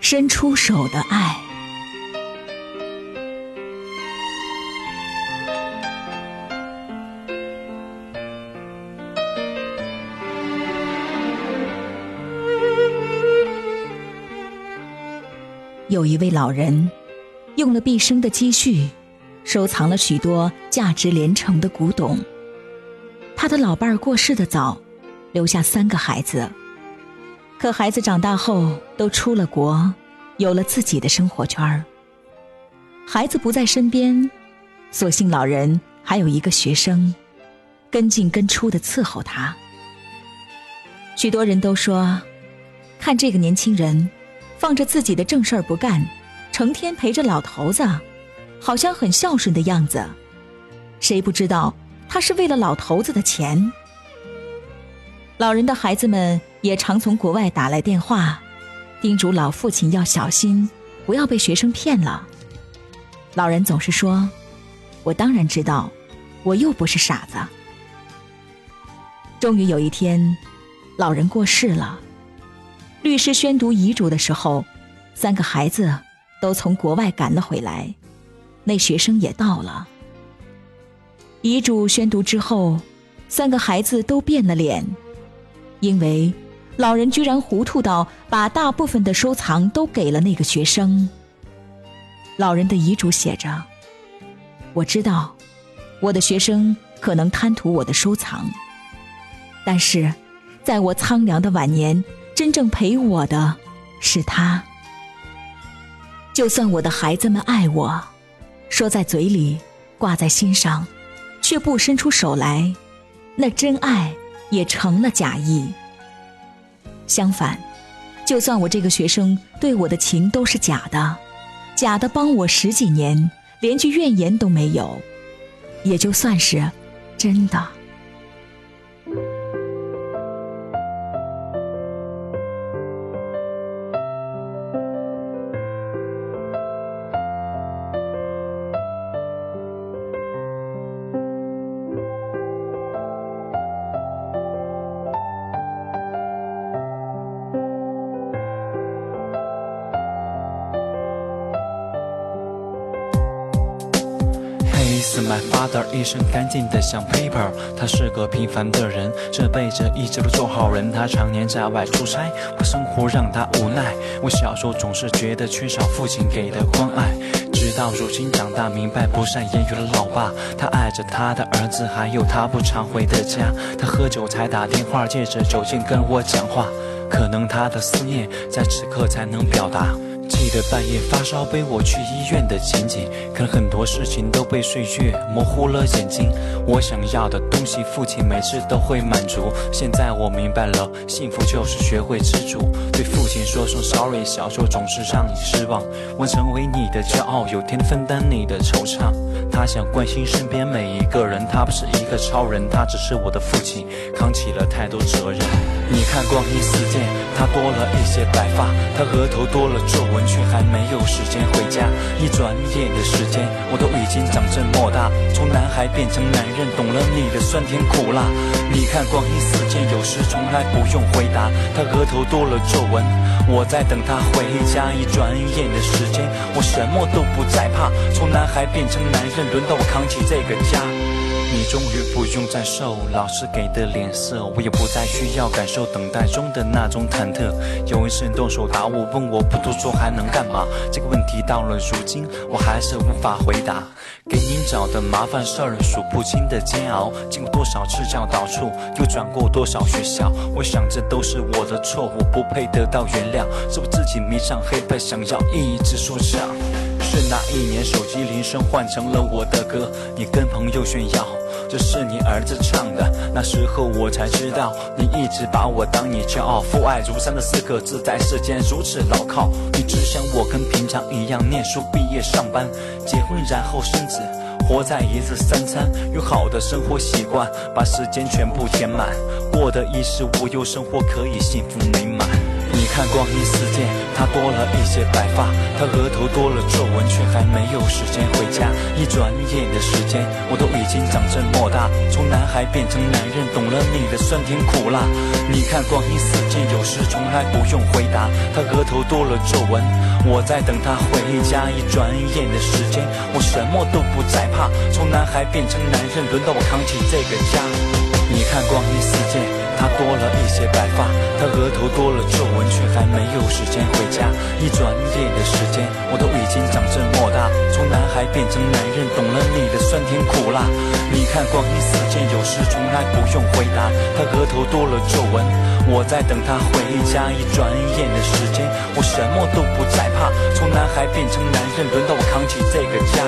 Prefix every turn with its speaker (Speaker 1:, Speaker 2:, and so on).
Speaker 1: 伸出手的爱。有一位老人，用了毕生的积蓄，收藏了许多价值连城的古董。他的老伴儿过世的早，留下三个孩子。可孩子长大后都出了国，有了自己的生活圈儿。孩子不在身边，所幸老人还有一个学生，跟进跟出的伺候他。许多人都说，看这个年轻人。放着自己的正事儿不干，成天陪着老头子，好像很孝顺的样子。谁不知道他是为了老头子的钱？老人的孩子们也常从国外打来电话，叮嘱老父亲要小心，不要被学生骗了。老人总是说：“我当然知道，我又不是傻子。”终于有一天，老人过世了。律师宣读遗嘱的时候，三个孩子都从国外赶了回来，那学生也到了。遗嘱宣读之后，三个孩子都变了脸，因为老人居然糊涂到把大部分的收藏都给了那个学生。老人的遗嘱写着：“我知道，我的学生可能贪图我的收藏，但是，在我苍凉的晚年。”真正陪我的是他。就算我的孩子们爱我，说在嘴里，挂在心上，却不伸出手来，那真爱也成了假意。相反，就算我这个学生对我的情都是假的，假的帮我十几年，连句怨言都没有，也就算是真的。
Speaker 2: Is My father 一身干净的像 paper，他是个平凡的人，这辈子一直不做好人。他常年在外出差，把生活让他无奈。我小时候总是觉得缺少父亲给的关爱，直到如今长大明白不善言语的老爸，他爱着他的儿子，还有他不常回的家。他喝酒才打电话，借着酒劲跟我讲话，可能他的思念在此刻才能表达。记得半夜发烧背我去医院的情景，可很多事情都被岁月模糊了眼睛。我想要的东西，父亲每次都会满足。现在我明白了，幸福就是学会知足。对父亲说声 sorry，小时候总是让你失望。我成为你的骄傲，有天分担你的惆怅。他想关心身边每一个人，他不是一个超人，他只是我的父亲，扛起了太多责任。你看光阴似箭，他多了一些白发，他额头多了皱纹。却还没有时间回家，一转眼的时间，我都已经长这么大，从男孩变成男人，懂了你的酸甜苦辣。你看光阴似箭，有时从来不用回答。他额头多了皱纹，我在等他回家。一转眼的时间，我什么都不再怕，从男孩变成男人，轮到我扛起这个家。你终于不用再受老师给的脸色，我也不再需要感受等待中的那种忐忑。有一次你动手打我，问我不读书还能干嘛？这个问题到了如今，我还是无法回答。给您找的麻烦事儿，数不清的煎熬，经过多少次教导处，又转过多少学校。我想这都是我的错，我不配得到原谅，是我自己迷上黑白，想要一直说唱。是那一年手机铃声换成了我的歌，你跟朋友炫耀。这是你儿子唱的，那时候我才知道，你一直把我当你骄傲。父爱如山的四个字，在世间如此牢靠。你只想我跟平常一样念书、毕业、上班、结婚，然后生子，活在一日三餐，有好的生活习惯，把时间全部填满，过得衣食无忧，生活可以幸福美满。你看光阴似箭。他多了一些白发，他额头多了皱纹，却还没有时间回家。一转眼的时间，我都已经长这么大，从男孩变成男人，懂了你的酸甜苦辣。你看光阴似箭，有时从来不用回答。他额头多了皱纹，我在等他回家。一转眼的时间，我什么都不再怕，从男孩变成男人，轮到我扛起这个家。你看光阴似箭。他多了一些白发，他额头多了皱纹，却还没有时间回家。一转眼的时间，我都已经长这么大，从男孩变成男人，懂了你的酸甜苦辣。你看光阴似箭，有时从来不用回答。他额头多了皱纹，我在等他回家。一转眼的时间，我什么都不再怕，从男孩变成男人，轮到我扛起这个家。